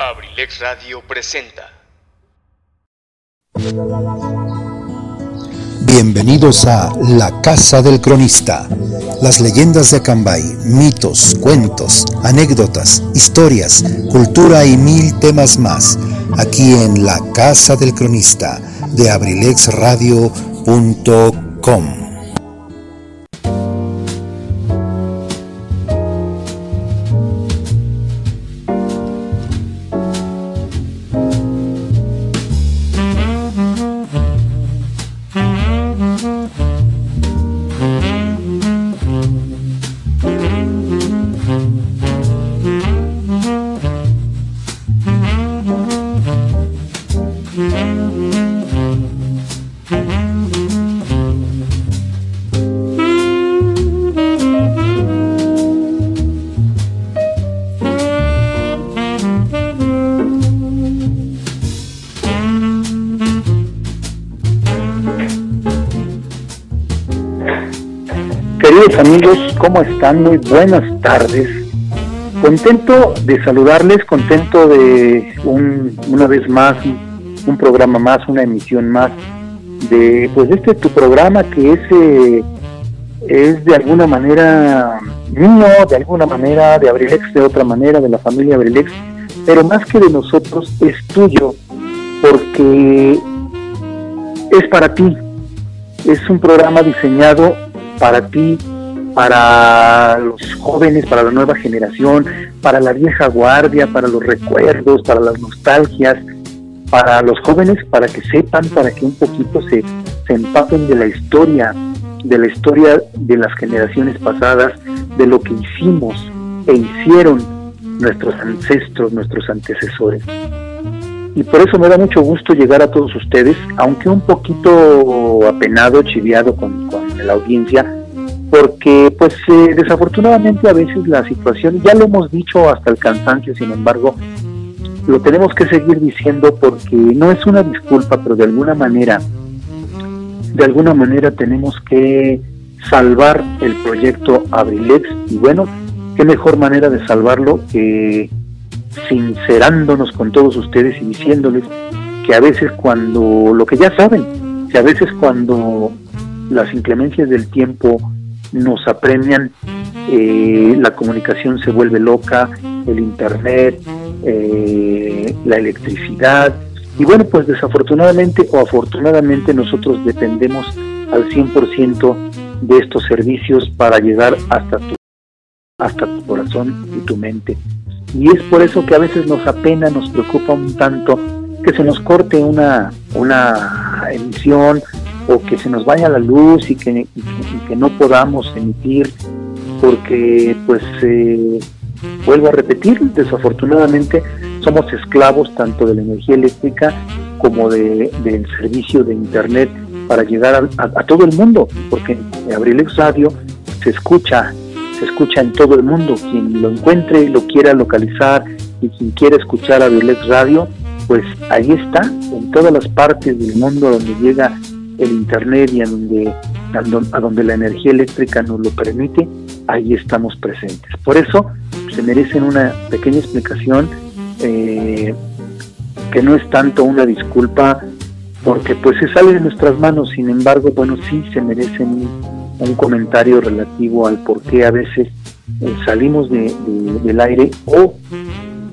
Abrilex Radio presenta. Bienvenidos a La Casa del Cronista. Las leyendas de Acambay, mitos, cuentos, anécdotas, historias, cultura y mil temas más. Aquí en La Casa del Cronista de abrilexradio.com. ¿cómo están? Muy buenas tardes. Contento de saludarles, contento de un, una vez más, un, programa más, una emisión más de pues este tu programa que es, eh, es de alguna manera mío, de alguna manera de Abrilex, de otra manera, de la familia Abrilex, pero más que de nosotros es tuyo, porque es para ti, es un programa diseñado para ti, para los jóvenes, para la nueva generación, para la vieja guardia, para los recuerdos, para las nostalgias, para los jóvenes, para que sepan, para que un poquito se, se empapen de la historia, de la historia de las generaciones pasadas, de lo que hicimos e hicieron nuestros ancestros, nuestros antecesores. Y por eso me da mucho gusto llegar a todos ustedes, aunque un poquito apenado, chiviado con, con la audiencia, porque pues eh, desafortunadamente a veces la situación, ya lo hemos dicho hasta el cansancio, sin embargo, lo tenemos que seguir diciendo porque no es una disculpa, pero de alguna manera, de alguna manera tenemos que salvar el proyecto Abrilex y bueno, qué mejor manera de salvarlo que sincerándonos con todos ustedes y diciéndoles que a veces cuando, lo que ya saben, que a veces cuando las inclemencias del tiempo nos apremian, eh, la comunicación se vuelve loca, el internet, eh, la electricidad, y bueno, pues desafortunadamente o afortunadamente nosotros dependemos al 100% de estos servicios para llegar hasta tu, hasta tu corazón y tu mente. Y es por eso que a veces nos apena, nos preocupa un tanto que se nos corte una, una emisión o que se nos vaya la luz y que, no podamos emitir porque pues eh, vuelvo a repetir desafortunadamente somos esclavos tanto de la energía eléctrica como de, del servicio de internet para llegar a, todo el mundo porque Abrilex Radio se escucha se escucha en todo el mundo. Quien lo encuentre lo quiera localizar y quien quiera escuchar Abrilex Radio pues ahí está en todas las partes del mundo donde llega el internet y a donde, a donde la energía eléctrica nos lo permite, ahí estamos presentes. Por eso se merecen una pequeña explicación eh, que no es tanto una disculpa porque pues se sale de nuestras manos, sin embargo, bueno, sí se merecen un, comentario relativo al por qué a veces eh, salimos del aire o,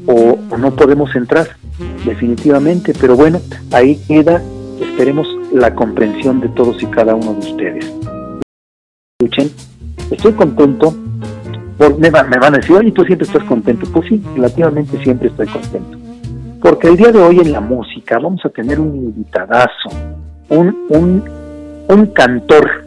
o no podemos entrar definitivamente, pero bueno, ahí queda, esperemos la comprensión de todos y cada uno de ustedes. Escuchen, estoy contento, por, me, van, me van a decir, oye, tú siempre estás contento. Pues sí, relativamente siempre estoy contento. Porque el día de hoy en la música vamos a tener un invitadazo, un, un, un cantor,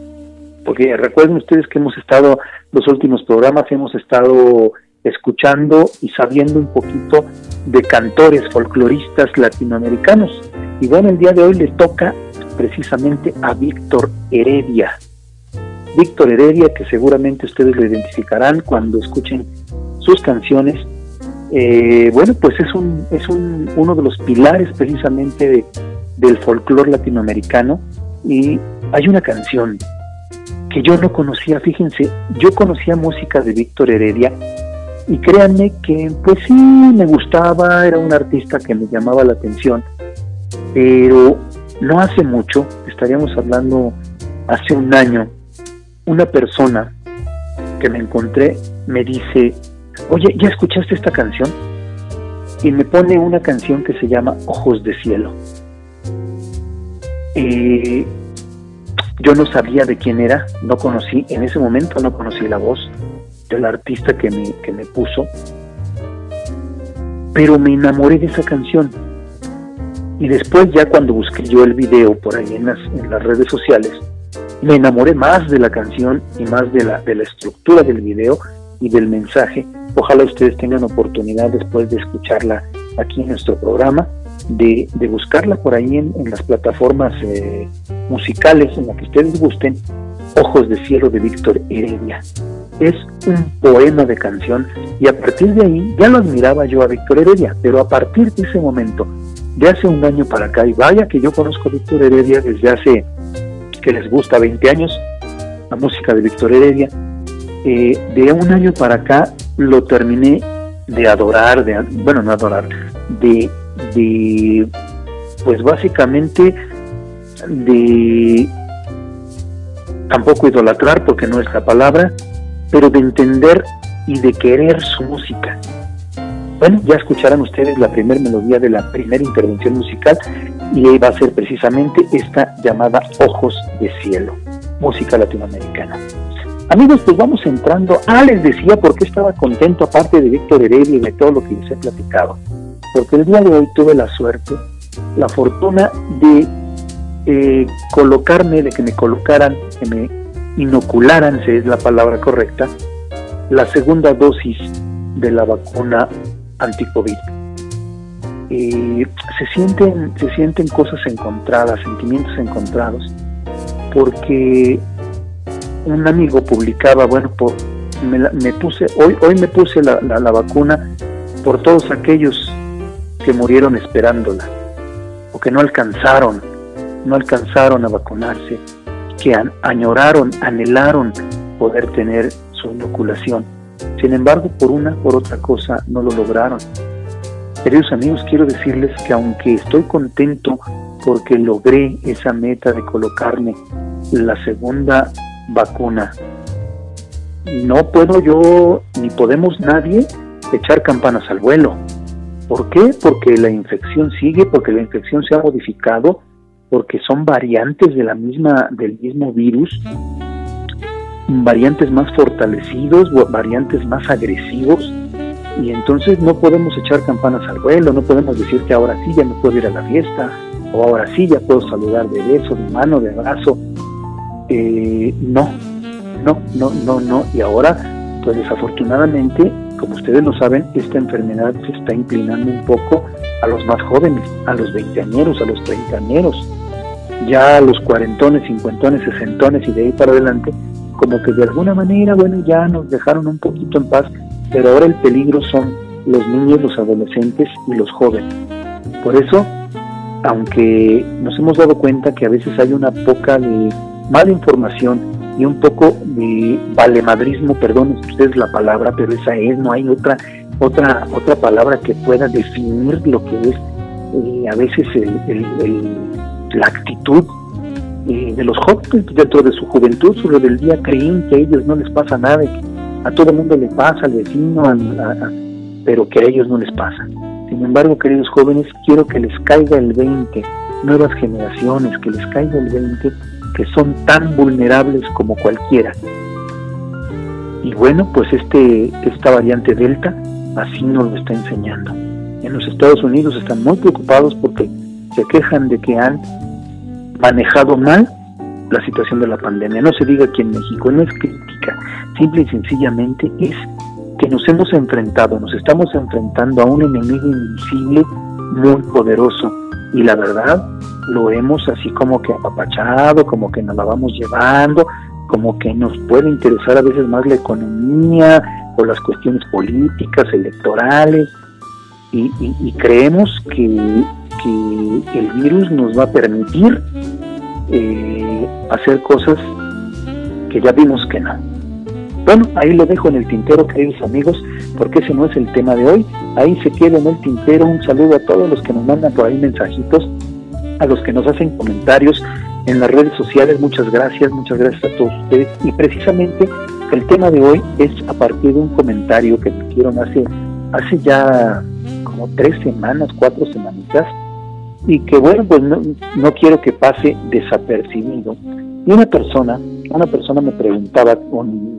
porque recuerden ustedes que hemos estado, los últimos programas hemos estado escuchando y sabiendo un poquito de cantores folcloristas latinoamericanos. Y bueno, el día de hoy le toca precisamente a Víctor Heredia. Víctor Heredia, que seguramente ustedes lo identificarán cuando escuchen sus canciones. Eh, bueno, pues es, un, es un, uno de los pilares precisamente del folclore latinoamericano y hay una canción que yo no conocía, fíjense, yo conocía música de Víctor Heredia y créanme que pues sí me gustaba, era un artista que me llamaba la atención, pero no hace mucho, estaríamos hablando hace un año, una persona que me encontré me dice, oye, ¿ya escuchaste esta canción? Y me pone una canción que se llama Ojos de Cielo. Eh, yo no sabía de quién era, no conocí, en ese momento no conocí la voz del artista que me, que me puso, pero me enamoré de esa canción. Y después ya cuando busqué yo el video por ahí en las, redes sociales, me enamoré más de la canción y más de la, de la estructura del video y del mensaje. Ojalá ustedes tengan oportunidad después de escucharla aquí en nuestro programa, de, de buscarla por ahí en, las plataformas eh, musicales en las que ustedes gusten. Ojos de Cielo de Víctor Heredia. Es un poema de canción y a partir de ahí ya lo admiraba yo a Víctor Heredia, pero a partir de ese momento, de hace un año para acá, y vaya que yo conozco a Víctor Heredia desde hace que les gusta 20 años, la música de Víctor Heredia. Eh, de un año para acá lo terminé de adorar, de, bueno, no adorar, de, de, pues básicamente de tampoco idolatrar porque no es la palabra, pero de entender y de querer su música. Bueno, ya escucharán ustedes la primera melodía de la primera intervención musical y va a ser precisamente esta llamada Ojos de Cielo, música latinoamericana. Amigos, pues vamos entrando. Ah, les decía por qué estaba contento, aparte de Víctor Heredia y de todo lo que les he platicado. Porque el día de hoy tuve la suerte, la fortuna de eh, colocarme, de que me colocaran, que me inocularan, si es la palabra correcta, la segunda dosis de la vacuna anti-COVID. se, sienten, se sienten cosas encontradas, sentimientos encontrados, porque un amigo publicaba, bueno, me, puse, hoy, hoy me puse la, la, vacuna por todos aquellos que murieron esperándola, o que no alcanzaron, no alcanzaron a vacunarse, que añoraron, anhelaron poder tener su inoculación sin embargo, por una por otra cosa no lo lograron. Queridos amigos, quiero decirles que aunque estoy contento porque logré esa meta de colocarme la segunda vacuna, no puedo yo, ni podemos nadie, echar campanas al vuelo. ¿Por qué? Porque la infección sigue, porque la infección se ha modificado, porque son variantes de la misma, del mismo virus variantes más fortalecidos, variantes más agresivos, y entonces no podemos echar campanas al vuelo, no podemos decir que ahora sí ya me puedo ir a la fiesta, o ahora sí ya puedo saludar de beso, de mano, de abrazo. Eh, no, no, no, no, no. Y ahora, pues desafortunadamente, como ustedes lo saben, esta enfermedad se está inclinando un poco a los más jóvenes, a los veinteañeros, a los treintañeros. Ya a los cuarentones, cincuentones, sesentones y de ahí para adelante, como que de alguna manera, bueno, ya nos dejaron un poquito en paz, pero ahora el peligro son los niños, los adolescentes y los jóvenes. Por eso, aunque nos hemos dado cuenta que a veces hay una poca de mala información y un poco de valemadrismo, perdón ustedes la palabra, pero esa es, no hay otra otra otra palabra que pueda definir lo que es eh, a veces la actitud de los jóvenes dentro de su juventud, su rebeldía, creen que a ellos no les pasa nada, a todo el mundo le pasa, al vecino, pero que a ellos no les pasa. Sin embargo, queridos jóvenes, quiero que les caiga el 20, nuevas generaciones, que les caiga el 20, que son tan vulnerables como cualquiera. Y bueno, pues este, esta variante Delta así nos lo está enseñando. En los Estados Unidos están muy preocupados porque se quejan de que han manejado mal la situación de la pandemia. No se diga que en México no es crítica, simple y sencillamente es que nos hemos enfrentado, nos estamos enfrentando a un enemigo invisible muy poderoso. Y la verdad lo hemos así como que apapachado, como que nos la vamos llevando, como que nos puede interesar a veces más la economía o las cuestiones políticas, electorales. Y, y creemos que que el virus nos va a permitir eh, hacer cosas que ya vimos que no. Bueno, ahí lo dejo en el tintero, queridos amigos, porque ese no es el tema de hoy. Ahí se queda en el tintero. Un saludo a todos los que nos mandan por ahí mensajitos, a los que nos hacen comentarios en las redes sociales. Muchas gracias, muchas gracias a todos ustedes. Y precisamente el tema de hoy es a partir de un comentario que me hicieron hace, hace ya como tres semanas, cuatro semanitas, y que bueno, pues no, quiero que pase desapercibido. Y una persona, una persona me preguntaba,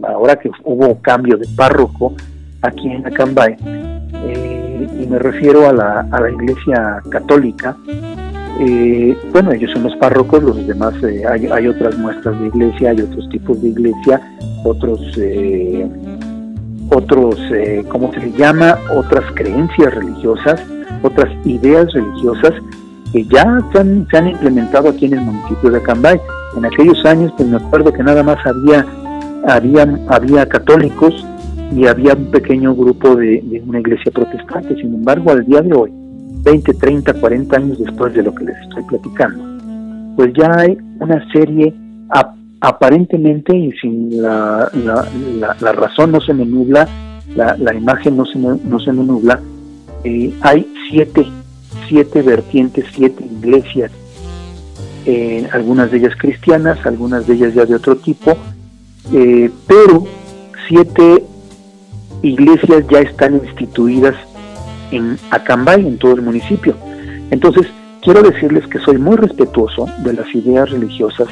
ahora que hubo cambio de párroco aquí en Acambay, eh, y me refiero a la, a la iglesia católica, eh, bueno, ellos son los párrocos, los demás, eh, hay, hay, otras muestras de iglesia, hay otros tipos de iglesia, otros, otros, eh, ¿cómo se le llama? Otras creencias religiosas, otras ideas religiosas que ya se han, se han implementado aquí en el municipio de Acambay. En aquellos años, pues me acuerdo que nada más había, había, había católicos y había un pequeño grupo de, una iglesia protestante. Sin embargo, al día de hoy, 20, 30, 40 años después de lo que les estoy platicando, pues ya hay una serie, aparentemente y sin la, la, razón no se me nubla, la, imagen no se me, no se me nubla, eh, hay siete, siete vertientes, siete iglesias, eh, algunas de ellas cristianas, algunas de ellas ya de otro tipo, eh, pero siete iglesias ya están instituidas en Acambay, en todo el municipio. Entonces, quiero decirles que soy muy respetuoso de las ideas religiosas,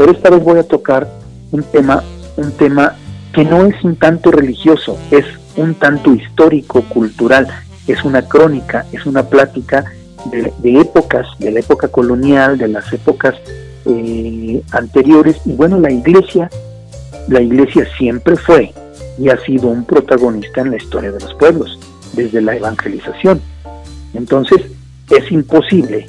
pero esta vez voy a tocar un tema, un tema que no es un tanto religioso, es un tanto histórico, cultural, es una crónica, es una plática de, épocas, de la época colonial, de las épocas eh, anteriores, y bueno, la iglesia, la iglesia siempre fue y ha sido un protagonista en la historia de los pueblos desde la evangelización. Entonces, es imposible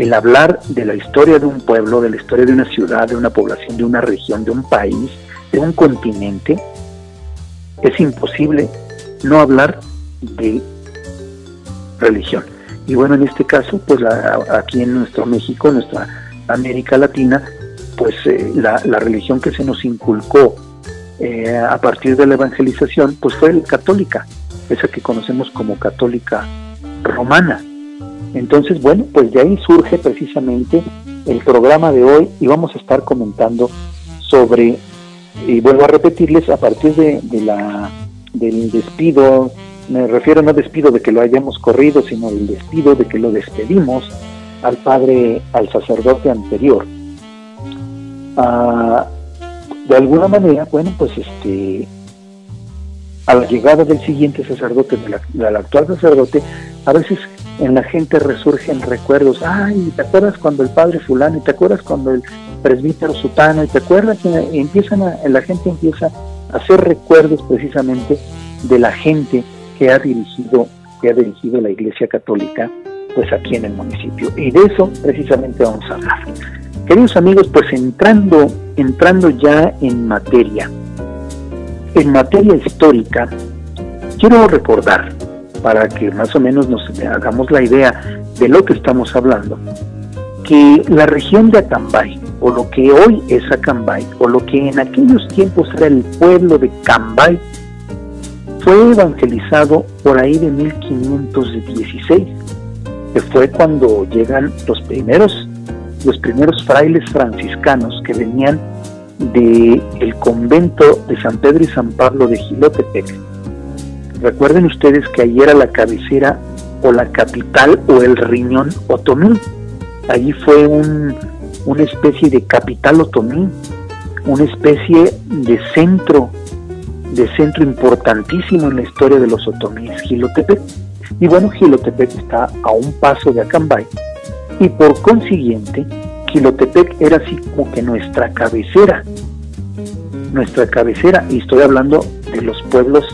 el hablar de la historia de un pueblo, de la historia de una ciudad, de una población, de una región, de un país, de un continente, es imposible no hablar de religión. Y bueno, en este caso, pues aquí en nuestro México, nuestra América Latina, pues eh, la, religión que se nos inculcó eh, a partir de la evangelización, pues fue la católica esa que conocemos como católica romana. Entonces, bueno, pues de ahí surge precisamente el programa de hoy y vamos a estar comentando sobre, y vuelvo a repetirles, a partir de, la, del despido, me refiero no despido de que lo hayamos corrido, sino del despido de que lo despedimos al padre, al sacerdote anterior. Ah, de alguna manera, bueno, pues este, a la llegada del siguiente sacerdote, del actual sacerdote, a veces en la gente resurgen recuerdos, ay, ¿te acuerdas cuando el padre fulano? ¿Y te acuerdas cuando el presbítero sutano? ¿Y te acuerdas? Y empiezan la gente empieza a hacer recuerdos precisamente de la gente que ha dirigido, que ha dirigido la Iglesia Católica, pues aquí en el municipio. Y de eso precisamente vamos a hablar. Queridos amigos, pues entrando, entrando ya en materia, en materia histórica, quiero recordar, para que más o menos nos hagamos la idea de lo que estamos hablando, que la región de Acambay, o lo que hoy es Acambay, o lo que en aquellos tiempos era el pueblo de Cambay, fue evangelizado por ahí de 1516, que fue cuando llegan los primeros, los primeros frailes franciscanos que venían del el convento de San Pedro y San Pablo de Gilotepec. Recuerden ustedes que ahí era la cabecera o la capital o el riñón otomí. Allí fue un, una especie de capital otomí, una especie de centro, de centro importantísimo en la historia de los otomíes, Gilotepec. Y bueno, Gilotepec está a un paso de Acambay y por consiguiente Quilotepec era así como que nuestra cabecera, nuestra cabecera, y estoy hablando de los pueblos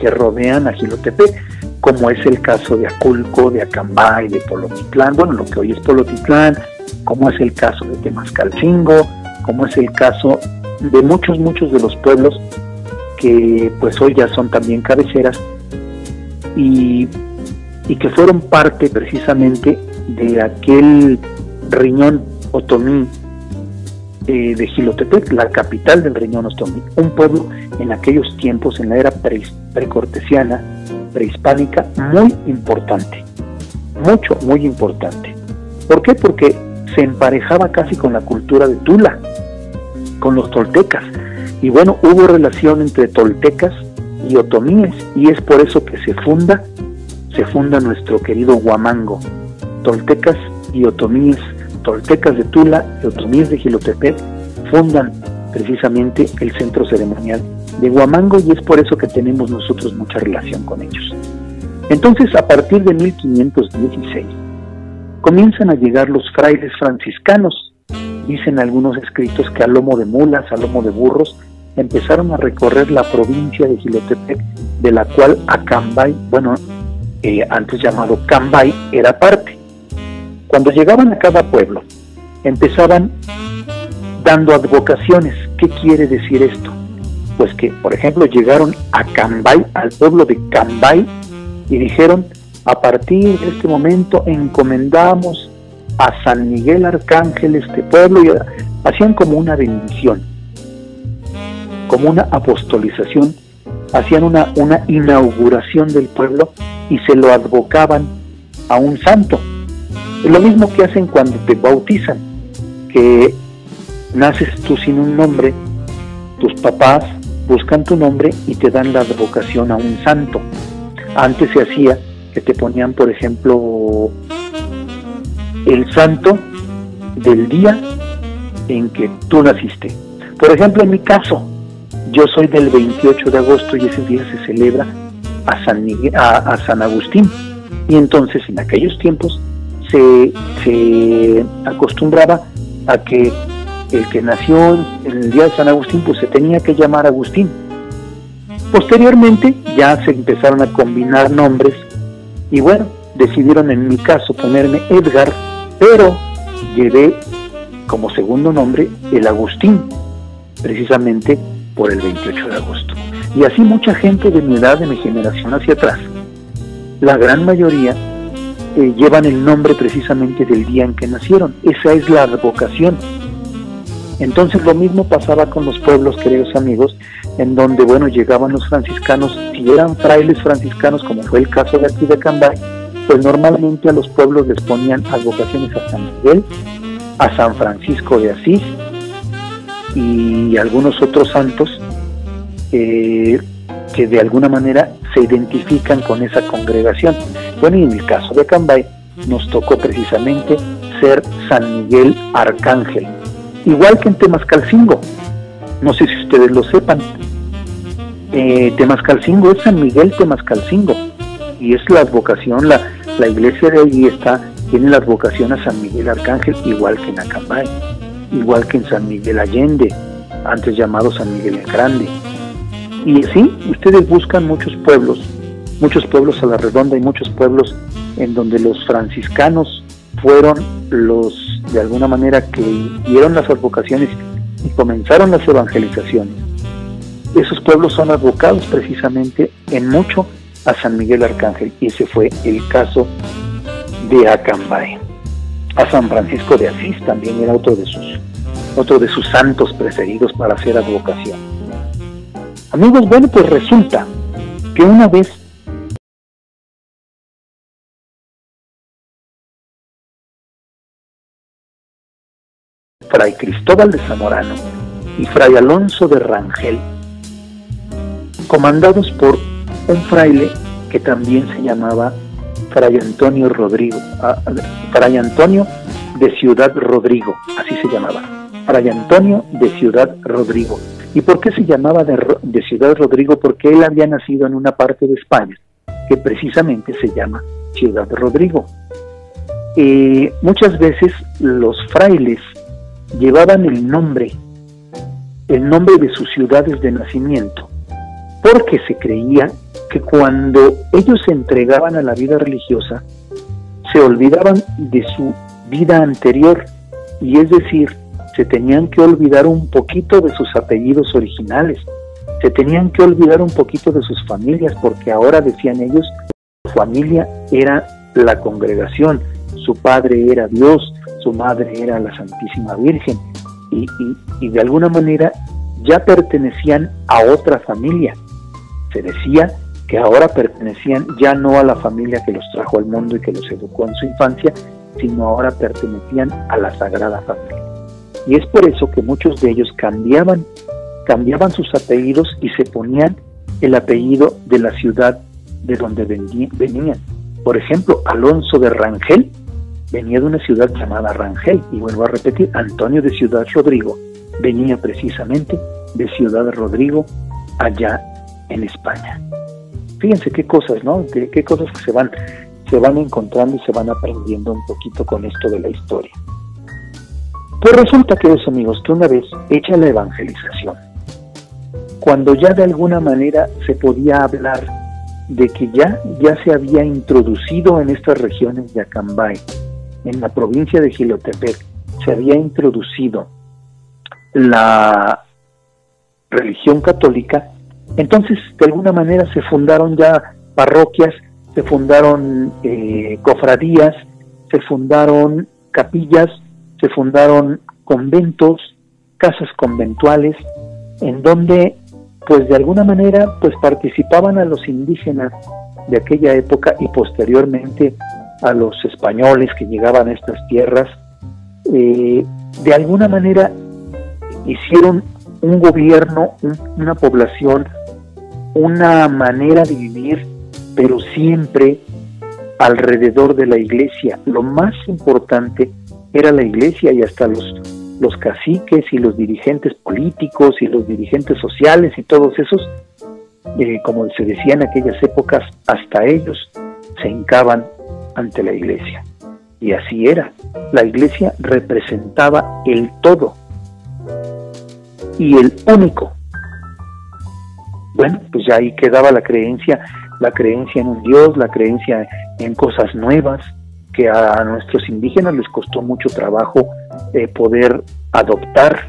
que rodean a Gilotepec, como es el caso de Aculco, de Acambay, de Polotitlán, bueno, lo que hoy es Polotitlán, como es el caso de Temascalcingo, como es el caso de muchos, muchos de los pueblos que pues hoy ya son también cabeceras y, y que fueron parte precisamente de aquel riñón otomí eh, de Gilotepec, la capital del Riñón Otomí, un pueblo en aquellos tiempos, en la era precortesiana, prehispánica, muy importante, mucho, muy importante. ¿Por qué? Porque se emparejaba casi con la cultura de Tula, con los toltecas. Y bueno, hubo relación entre toltecas y otomíes, y es por eso que se funda, se funda nuestro querido Huamango, toltecas y otomíes toltecas de Tula y otomíes de Gilotepec fundan precisamente el centro ceremonial de Huamango y es por eso que tenemos nosotros mucha relación con ellos. Entonces, a partir de 1516, comienzan a llegar los frailes franciscanos. Dicen algunos escritos que a lomo de mulas, a lomo de burros, empezaron a recorrer la provincia de Gilotepec, de la cual Acambay, bueno, eh, antes llamado Cambay, era parte. Cuando llegaban a cada pueblo, empezaban dando advocaciones. ¿Qué quiere decir esto? Pues que, por ejemplo, llegaron a Cambay, al pueblo de Cambay, y dijeron, a partir de este momento encomendamos a San Miguel Arcángel este pueblo, y hacían como una bendición, como una apostolización, hacían una, una inauguración del pueblo y se lo advocaban a un santo. Lo mismo que hacen cuando te bautizan, que naces tú sin un nombre, tus papás buscan tu nombre y te dan la vocación a un santo. Antes se hacía que te ponían, por ejemplo, el santo del día en que tú naciste. Por ejemplo, en mi caso, yo soy del 28 de agosto y ese día se celebra a San, a San Agustín. Y entonces en aquellos tiempos se, acostumbraba a que el que nació en el día de San Agustín, pues se tenía que llamar Agustín. Posteriormente ya se empezaron a combinar nombres y bueno, decidieron en mi caso ponerme Edgar, pero llevé como segundo nombre el Agustín, precisamente por el 28 de agosto. Y así mucha gente de mi edad, de mi generación hacia atrás, la gran mayoría eh, llevan el nombre precisamente del día en que nacieron. Esa es la vocación. Entonces lo mismo pasaba con los pueblos, queridos amigos, en donde, bueno, llegaban los franciscanos, si eran frailes franciscanos, como fue el caso de aquí de Cambay, pues normalmente a los pueblos les ponían advocaciones a San Miguel, a San Francisco de Asís y algunos otros santos eh, que de alguna manera se identifican con esa congregación. Bueno, y en el caso de Cambay nos tocó precisamente ser San Miguel Arcángel, igual que en Temascalcingo. No sé si ustedes lo sepan. Eh, Temascalcingo es San Miguel Temascalcingo y es la advocación, la, la iglesia de allí está, tiene la advocación a San Miguel Arcángel, igual que en Acambay, igual que en San Miguel Allende, antes llamado San Miguel el Grande y sí, ustedes buscan muchos pueblos, muchos pueblos a la redonda y muchos pueblos en donde los franciscanos fueron los, de alguna manera, que dieron las advocaciones y comenzaron las evangelizaciones. Esos pueblos son advocados precisamente en mucho a San Miguel Arcángel y ese fue el caso de Acambay. A San Francisco de Asís también era otro de sus, otro de sus santos preferidos para hacer advocación. Amigos, bueno, pues resulta que una vez Fray Cristóbal de Zamorano y Fray Alonso de Rangel, comandados por un fraile que también se llamaba Fray Antonio Rodrigo, ah, Fray Antonio de Ciudad Rodrigo, así se llamaba, Fray Antonio de Ciudad Rodrigo, ¿Y por qué se llamaba de, Ciudad Rodrigo? Porque él había nacido en una parte de España que precisamente se llama Ciudad Rodrigo. Eh, muchas veces los frailes llevaban el nombre, el nombre de sus ciudades de nacimiento, porque se creía que cuando ellos se entregaban a la vida religiosa, se olvidaban de su vida anterior, y es decir, se tenían que olvidar un poquito de sus apellidos originales, se tenían que olvidar un poquito de sus familias, porque ahora decían ellos, su familia era la congregación, su padre era Dios, su madre era la Santísima Virgen, y, de alguna manera ya pertenecían a otra familia. Se decía que ahora pertenecían ya no a la familia que los trajo al mundo y que los educó en su infancia, sino ahora pertenecían a la Sagrada Familia. Y es por eso que muchos de ellos cambiaban, cambiaban sus apellidos y se ponían el apellido de la ciudad de donde venían. Por ejemplo, Alonso de Rangel venía de una ciudad llamada Rangel, y vuelvo a repetir, Antonio de Ciudad Rodrigo venía precisamente de Ciudad Rodrigo, allá en España. Fíjense qué cosas, ¿no? Qué, cosas que se van, se van encontrando y se van aprendiendo un poquito con esto de la historia. Pues resulta, queridos amigos, que una vez hecha la evangelización, cuando ya de alguna manera se podía hablar de que ya, ya se había introducido en estas regiones de Acambay en la provincia de Gilotepec se había introducido la religión católica, entonces de alguna manera se fundaron ya parroquias, se fundaron eh, cofradías, se fundaron capillas, se fundaron conventos, casas conventuales, en donde pues de alguna manera pues participaban a los indígenas de aquella época y posteriormente a los españoles que llegaban a estas tierras, eh, de alguna manera hicieron un gobierno, una población, una manera de vivir, pero siempre alrededor de la iglesia. Lo más importante era la iglesia y hasta los, los caciques y los dirigentes políticos y los dirigentes sociales y todos esos, eh, como se decía en aquellas épocas, hasta ellos se hincaban ante la iglesia. Y así era. La iglesia representaba el todo y el único. Bueno, pues ya ahí quedaba la creencia, la creencia en un Dios, la creencia en cosas nuevas, que a nuestros indígenas les costó mucho trabajo eh, poder adoptar,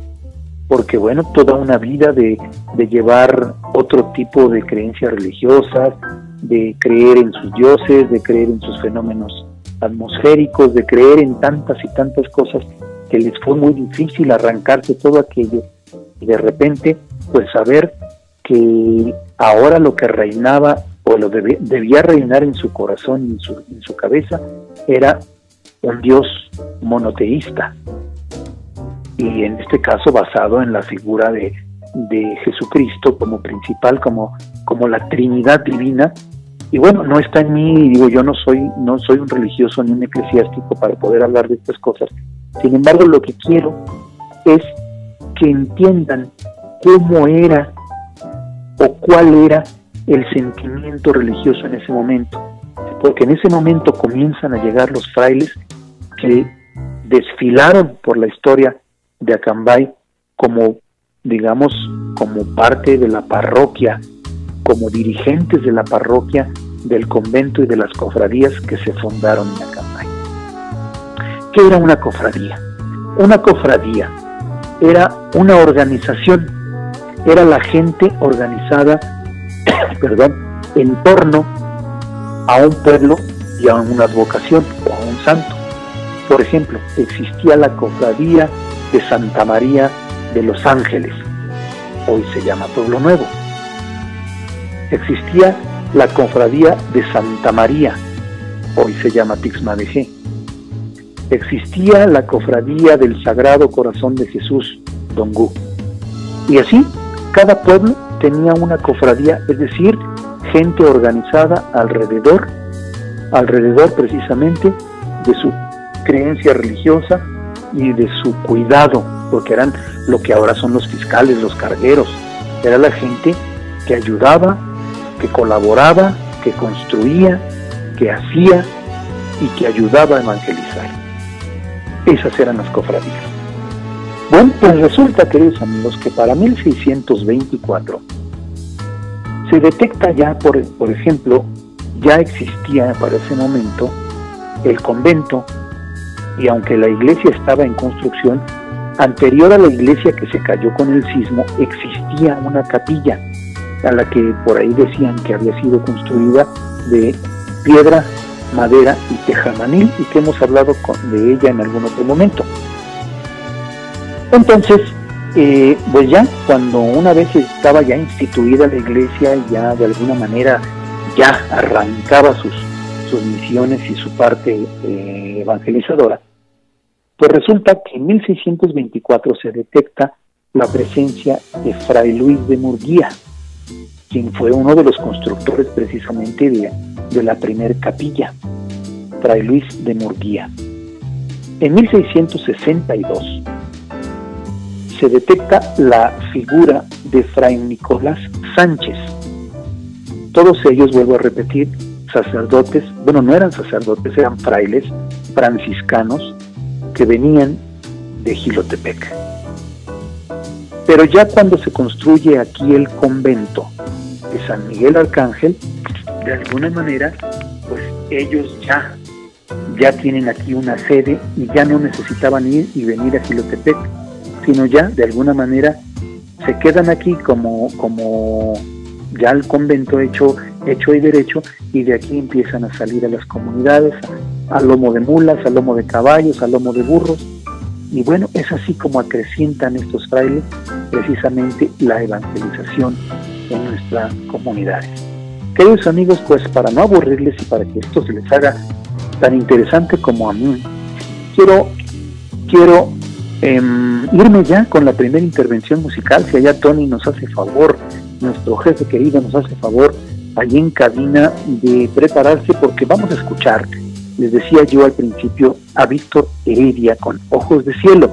porque bueno, toda una vida de, llevar otro tipo de creencias religiosas, de creer en sus dioses, de creer en sus fenómenos atmosféricos, de creer en tantas y tantas cosas que les fue muy difícil arrancarse todo aquello. Y de repente pues saber que ahora lo que reinaba o lo debía reinar en su corazón y en su cabeza era un Dios monoteísta y en este caso basado en la figura de, de Jesucristo como principal, como, como la Trinidad divina y bueno, no está en mí, digo, yo no soy, no soy un religioso ni un eclesiástico para poder hablar de estas cosas. Sin embargo, lo que quiero es que entiendan cómo era o cuál era el sentimiento religioso en ese momento. Porque en ese momento comienzan a llegar los frailes que desfilaron por la historia de Acambay como, digamos, como parte de la parroquia como dirigentes de la parroquia, del convento y de las cofradías que se fundaron en Acambay. ¿Qué era una cofradía? Una cofradía era una organización, era la gente organizada, perdón, en torno a un pueblo y a una advocación o a un santo. Por ejemplo, existía la cofradía de Santa María de los Ángeles, hoy se llama Pueblo Nuevo existía la cofradía de Santa María, hoy se llama Tixmadejé. Existía la cofradía del Sagrado Corazón de Jesús, Dongú. Y así, cada pueblo tenía una cofradía, es decir, gente organizada alrededor, alrededor precisamente de su creencia religiosa y de su cuidado, porque eran lo que ahora son los fiscales, los cargueros. Era la gente que ayudaba que colaboraba, que construía, que hacía y que ayudaba a evangelizar. Esas eran las cofradías. Bueno, pues resulta, queridos amigos, que para 1624 se detecta ya, por, por ejemplo, ya existía para ese momento el convento y aunque la iglesia estaba en construcción, anterior a la iglesia que se cayó con el sismo, existía una capilla a la que por ahí decían que había sido construida de piedra, madera y tejamanil y que hemos hablado de ella en algún otro momento. Entonces, eh, pues ya cuando una vez estaba ya instituida la iglesia, ya de alguna manera ya arrancaba sus, sus misiones y su parte eh, evangelizadora, pues resulta que en 1624 se detecta la presencia de Fray Luis de Murguía, quien fue uno de los constructores precisamente de, de la primer capilla, Fray Luis de Murguía. En 1662 se detecta la figura de Fray Nicolás Sánchez. Todos ellos, vuelvo a repetir, sacerdotes, bueno, no eran sacerdotes, eran frailes franciscanos que venían de Gilotepec. Pero ya cuando se construye aquí el convento de San Miguel Arcángel, de alguna manera, pues ellos ya, ya tienen aquí una sede y ya no necesitaban ir y venir a Gilotepec, sino ya de alguna manera se quedan aquí como, como ya el convento hecho, hecho y derecho y de aquí empiezan a salir a las comunidades, a lomo de mulas, a lomo de caballos, a lomo de burros. Y bueno, es así como acrecientan estos frailes precisamente la evangelización en nuestras comunidades. Queridos amigos, pues para no aburrirles y para que esto se les haga tan interesante como a mí, quiero, quiero em, irme ya con la primera intervención musical. Si allá Tony nos hace favor, nuestro jefe querido nos hace favor allí en cabina de prepararse porque vamos a escuchar les decía yo al principio, a Víctor Heredia con Ojos de Cielo.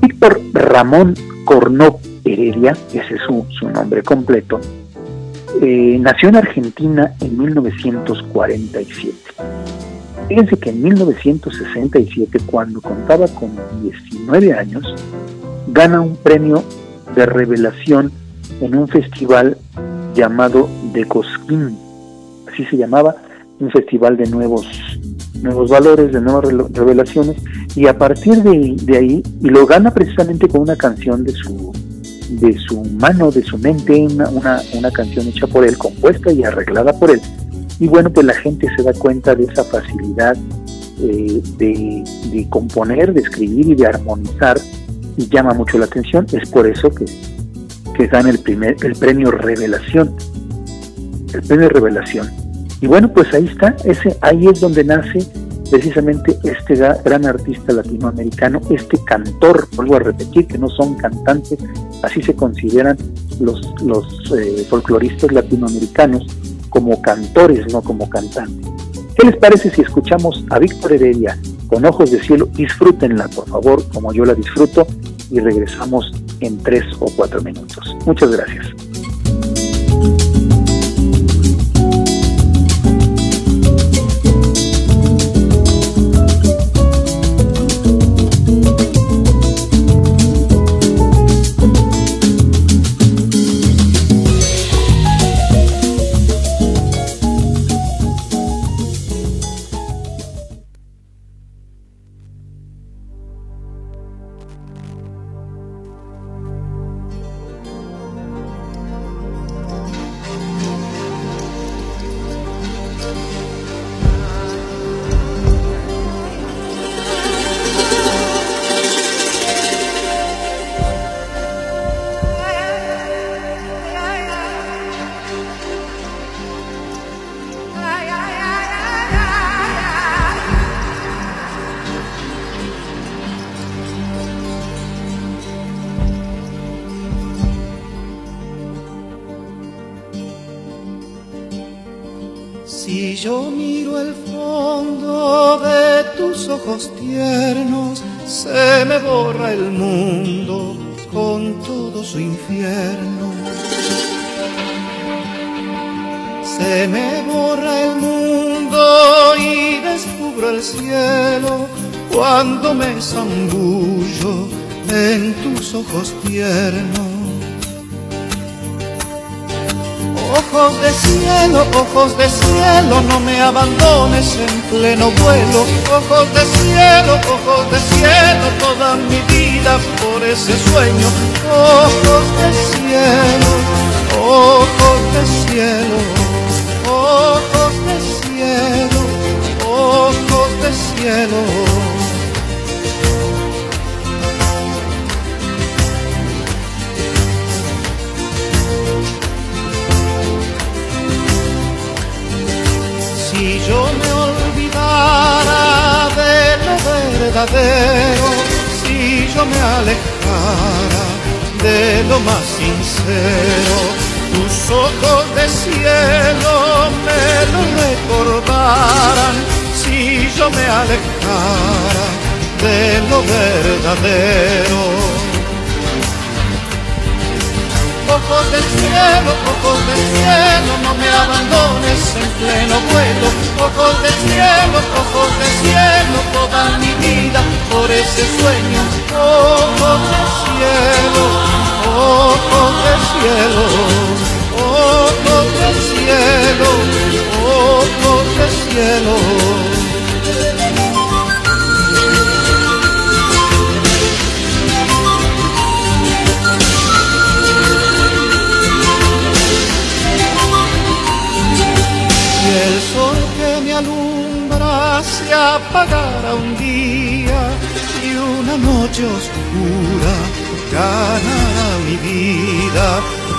Víctor Ramón Cornó Heredia, ese es su, nombre completo, eh, nació en Argentina en 1947. Fíjense que en 1967, cuando contaba con 19 años, gana un premio de revelación en un festival llamado De Cosquín, así se llamaba, un festival de nuevos nuevos valores, de nuevas revelaciones, y a partir de, ahí, y lo gana precisamente con una canción de su, de su mano, de su mente, una, una, canción hecha por él, compuesta y arreglada por él. Y bueno, pues la gente se da cuenta de esa facilidad eh, de, de, componer, de escribir y de armonizar, y llama mucho la atención. Es por eso que, que gana el, primer, el premio Revelación. El premio Revelación y bueno, pues ahí está, ese, ahí es donde nace precisamente este gran artista latinoamericano, este cantor, vuelvo a repetir que no son cantantes, así se consideran los, los eh, folcloristas latinoamericanos como cantores, no como cantantes. ¿Qué les parece si escuchamos a Víctor Heredia con ojos de cielo? Disfrútenla, por favor, como yo la disfruto, y regresamos en tres o cuatro minutos. Muchas gracias. En pleno vuelo, ojos del cielo, ojos del cielo, toda mi vida por ese sueño, ojos del cielo, ojos del cielo, ojos del cielo, ojos del cielo. Se apagara un día y una noche oscura ganara mi vida.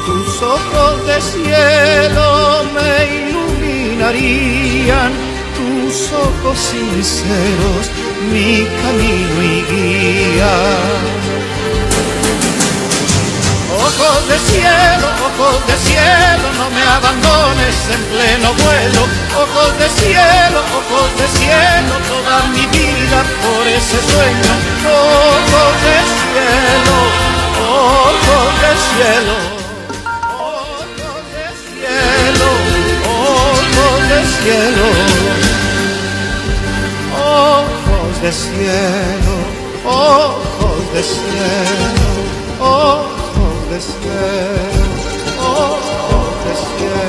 Tus ojos de cielo me iluminarían, tus ojos sinceros mi camino y guía ojos de cielo, ojos de cielo, no me abandones en pleno vuelo. Ojos de cielo, ojos de cielo, toda mi vida por ese sueño. Ojos de cielo, ojos de cielo. Ojos de cielo, ojos de cielo. Ojos de cielo, ojos de cielo. Ojos this year, oh, this year.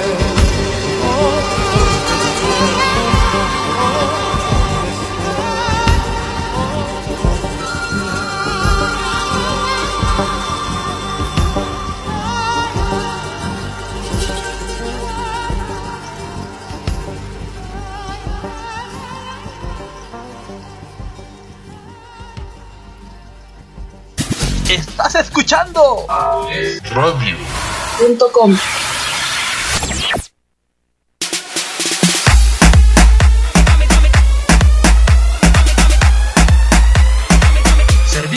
Escuchando Radio.com.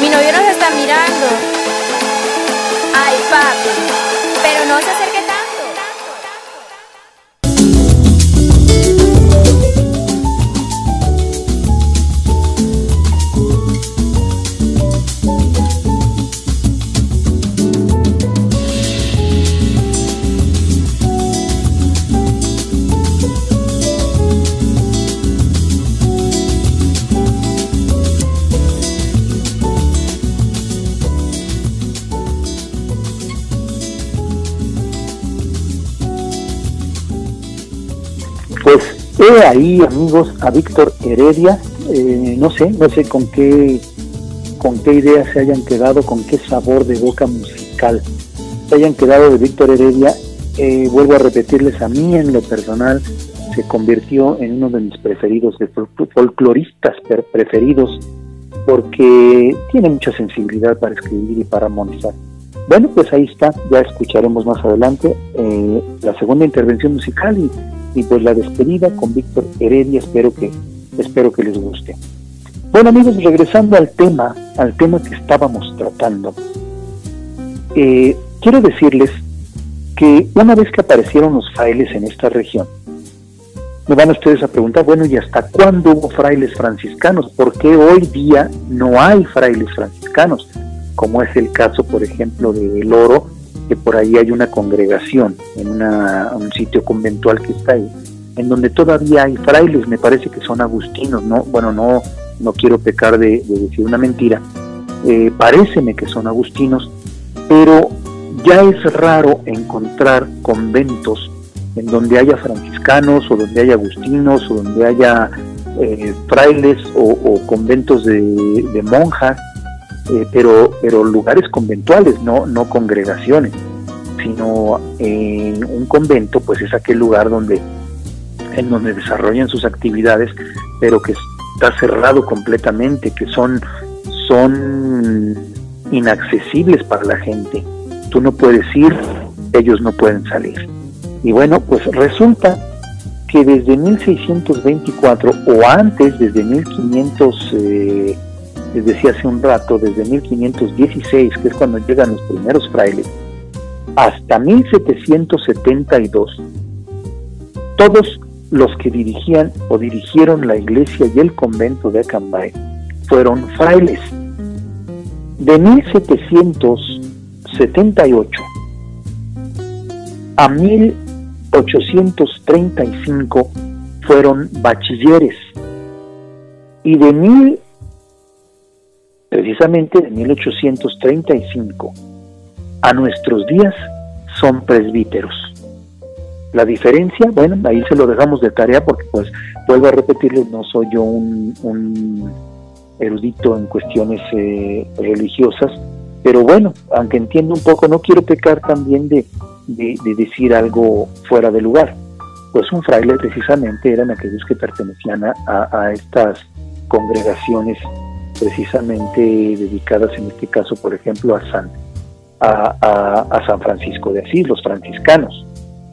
Mi novio nos está mirando. Ay, papi. Pero no se acerque He ahí, amigos, a Víctor Heredia, eh, no sé, no sé con qué, con qué ideas se hayan quedado, con qué sabor de boca musical se hayan quedado de Víctor Heredia. Eh, vuelvo a repetirles, a mí en lo personal se convirtió en uno de mis preferidos, de folcloristas preferidos, porque tiene mucha sensibilidad para escribir y para montar. Bueno, pues ahí está, ya escucharemos más adelante eh, la segunda intervención musical y y pues la despedida con Víctor Heredia, espero que, espero que les guste. Bueno amigos, regresando al tema, al tema que estábamos tratando, eh, quiero decirles que una vez que aparecieron los frailes en esta región, me van ustedes a preguntar, bueno, ¿y hasta cuándo hubo frailes franciscanos? ¿Por qué hoy día no hay frailes franciscanos? Como es el caso, por ejemplo, de El Oro, que por ahí hay una congregación, en un sitio conventual que está ahí, en donde todavía hay frailes, me parece que son agustinos, no, bueno, no, no quiero pecar de, decir una mentira, eh, pareceme que son agustinos, pero ya es raro encontrar conventos en donde haya franciscanos o donde haya agustinos o donde haya eh, frailes o, conventos de, monjas, eh, pero, pero lugares conventuales, no, no congregaciones, sino en un convento, pues es aquel lugar donde, en donde desarrollan sus actividades, pero que está cerrado completamente, que son, son inaccesibles para la gente. Tú no puedes ir, ellos no pueden salir. Y bueno, pues resulta que desde 1624 o antes, desde 1500, eh, les decía hace un rato, desde 1516, que es cuando llegan los primeros frailes, hasta 1772, todos los que dirigían o dirigieron la iglesia y el convento de Acambay fueron frailes. De 1778 a 1835 fueron bachilleres y de precisamente de 1835 a nuestros días son presbíteros. La diferencia, bueno, ahí se lo dejamos de tarea porque pues vuelvo a repetirles, no soy yo un, erudito en cuestiones eh, religiosas, pero bueno, aunque entiendo un poco, no quiero pecar también de, de, decir algo fuera de lugar. Pues un fraile precisamente eran aquellos que pertenecían a, estas congregaciones precisamente dedicadas en este caso, por ejemplo, a San, a, San Francisco de Asís, los franciscanos.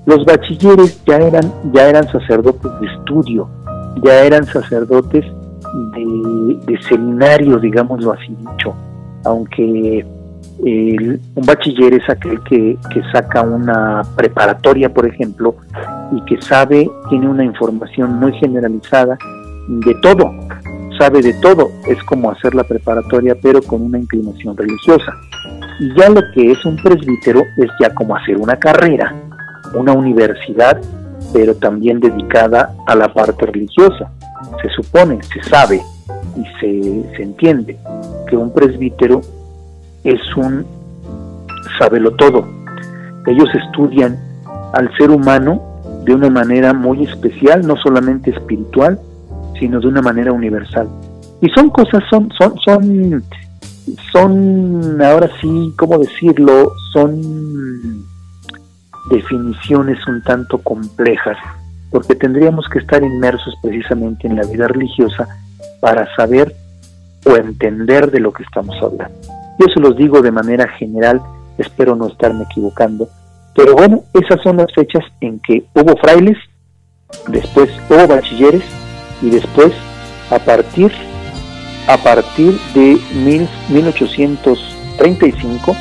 Los bachilleres ya eran, ya eran sacerdotes de estudio, ya eran sacerdotes de, de seminario, digámoslo así dicho, aunque un bachiller es aquel que, saca una preparatoria, por ejemplo, y que sabe, tiene una información muy generalizada de todo, sabe de todo, es como hacer la preparatoria pero con una inclinación religiosa. Y ya lo que es un presbítero es ya como hacer una carrera, una universidad, pero también dedicada a la parte religiosa. Se supone, se sabe y se, se entiende que un presbítero es un sabelo todo. Ellos estudian al ser humano de una manera muy especial, no solamente espiritual, sino de una manera universal. Y son cosas, son, son, son, son, ahora sí, ¿cómo decirlo? Son definiciones un tanto complejas, porque tendríamos que estar inmersos precisamente en la vida religiosa para saber o entender de lo que estamos hablando. Yo se los digo de manera general, espero no estarme equivocando. Pero bueno, esas son las fechas en que hubo frailes, después hubo bachilleres y después a partir a partir de 1835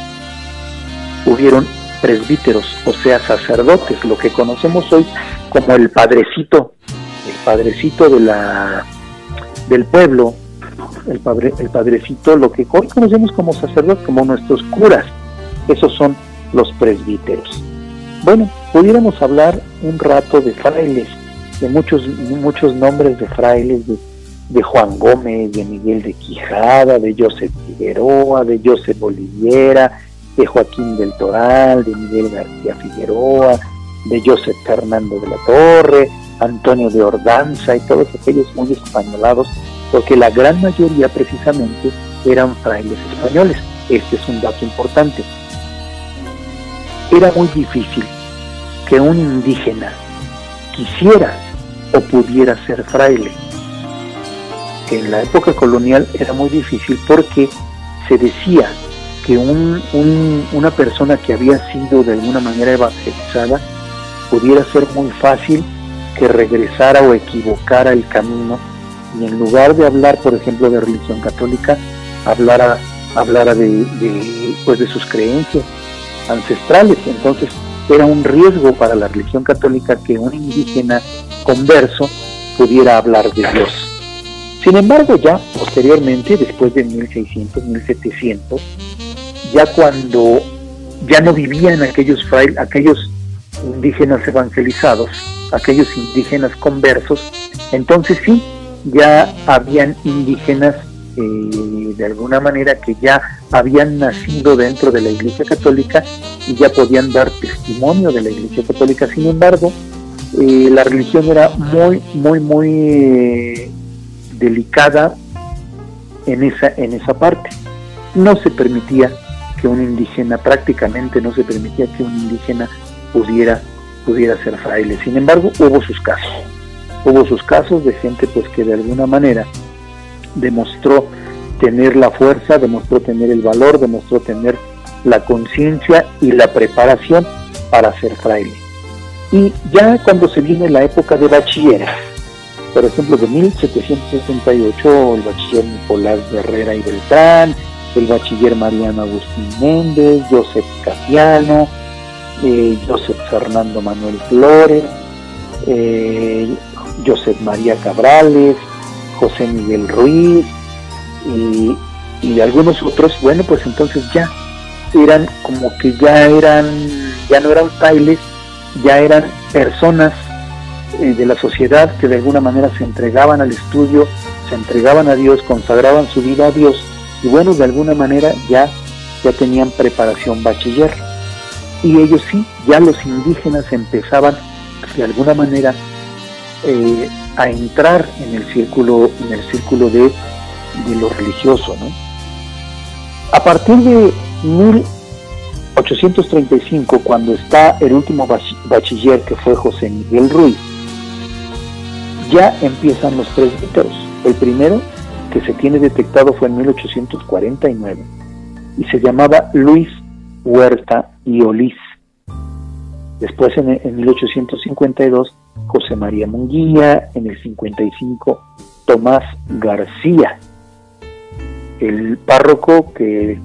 hubieron presbíteros, o sea, sacerdotes, lo que conocemos hoy como el padrecito, el padrecito de la del pueblo, el, padre, el padrecito, lo que hoy conocemos como sacerdotes, como nuestros curas, esos son los presbíteros. Bueno, pudiéramos hablar un rato de frailes, de muchos, muchos nombres de frailes, de, Juan Gómez, de Miguel de Quijada, de Joseph Figueroa, de Joseph Boliviera, de Joaquín del Toral, de Miguel García Figueroa, de Joseph Fernando de la Torre, Antonio de Ordanza y todos aquellos muy españolados porque la gran mayoría precisamente eran frailes españoles. Este es un dato importante. Era muy difícil que un indígena quisiera o pudiera ser fraile. En la época colonial era muy difícil porque se decía que una persona que había sido de alguna manera evangelizada pudiera ser muy fácil que regresara o equivocara el camino y en lugar de hablar, por ejemplo, de religión católica, hablara, hablara de, pues de sus creencias ancestrales. Entonces era un riesgo para la religión católica que un indígena converso pudiera hablar de Dios. Sin embargo, ya posteriormente, después de 1600, 1700, ya cuando ya no vivían aquellos frailes, aquellos indígenas evangelizados, aquellos indígenas conversos, entonces sí, ya habían indígenas eh, de alguna manera que ya habían nacido dentro de la Iglesia Católica y ya podían dar testimonio de la Iglesia Católica. Sin embargo, eh, la religión era muy, muy, muy, delicada en esa, en esa parte. No se permitía que un indígena, prácticamente no se permitía que un indígena pudiera, pudiera ser fraile. Sin embargo, hubo sus casos. Hubo sus casos de gente pues que de alguna manera demostró tener la fuerza, demostró tener el valor, demostró tener la conciencia y la preparación para ser fraile. Y ya cuando se viene la época de bachilleres, por ejemplo, de 1768, el bachiller Nicolás Herrera y Beltrán, el bachiller Mariano Agustín Méndez, Joseph Casiano, eh, Fernando Manuel Flores, eh, María Cabrales, José Miguel Ruiz y, algunos otros, bueno, pues entonces ya eran como que ya eran, ya no eran bailes, ya eran personas eh, de la sociedad que de alguna manera se entregaban al estudio, se entregaban a Dios, consagraban su vida a Dios y bueno, de alguna manera ya, ya tenían preparación bachiller. Y ellos sí, ya los indígenas empezaban de alguna manera eh, a entrar en el círculo, en el círculo de, lo religioso. ¿no? A partir de 1835, cuando está el último bachiller que fue José Miguel Ruiz, ya empiezan los presbíteros. El primero que se tiene detectado fue en 1849 y se llamaba Luis Huerta y Olís. Después en 1852 José María Munguía, en el 55 Tomás García, el párroco que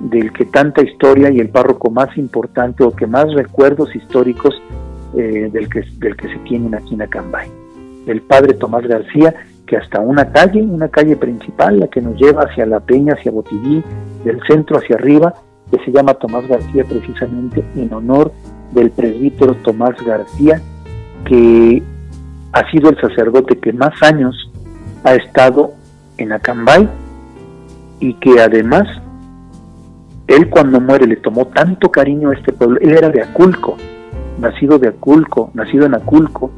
del que tanta historia y el párroco más importante o que más recuerdos históricos eh, del, que, del que se tienen aquí en Acambay. El padre Tomás García, que hasta una calle, una calle principal, la que nos lleva hacia La Peña, hacia Botiví, del centro hacia arriba, que se llama Tomás García precisamente en honor del presbítero Tomás García, que ha sido el sacerdote que más años ha estado en Acambay y que además él cuando muere le tomó tanto cariño a este pueblo, él era de Aculco, nacido de Aculco, nacido en Aculco,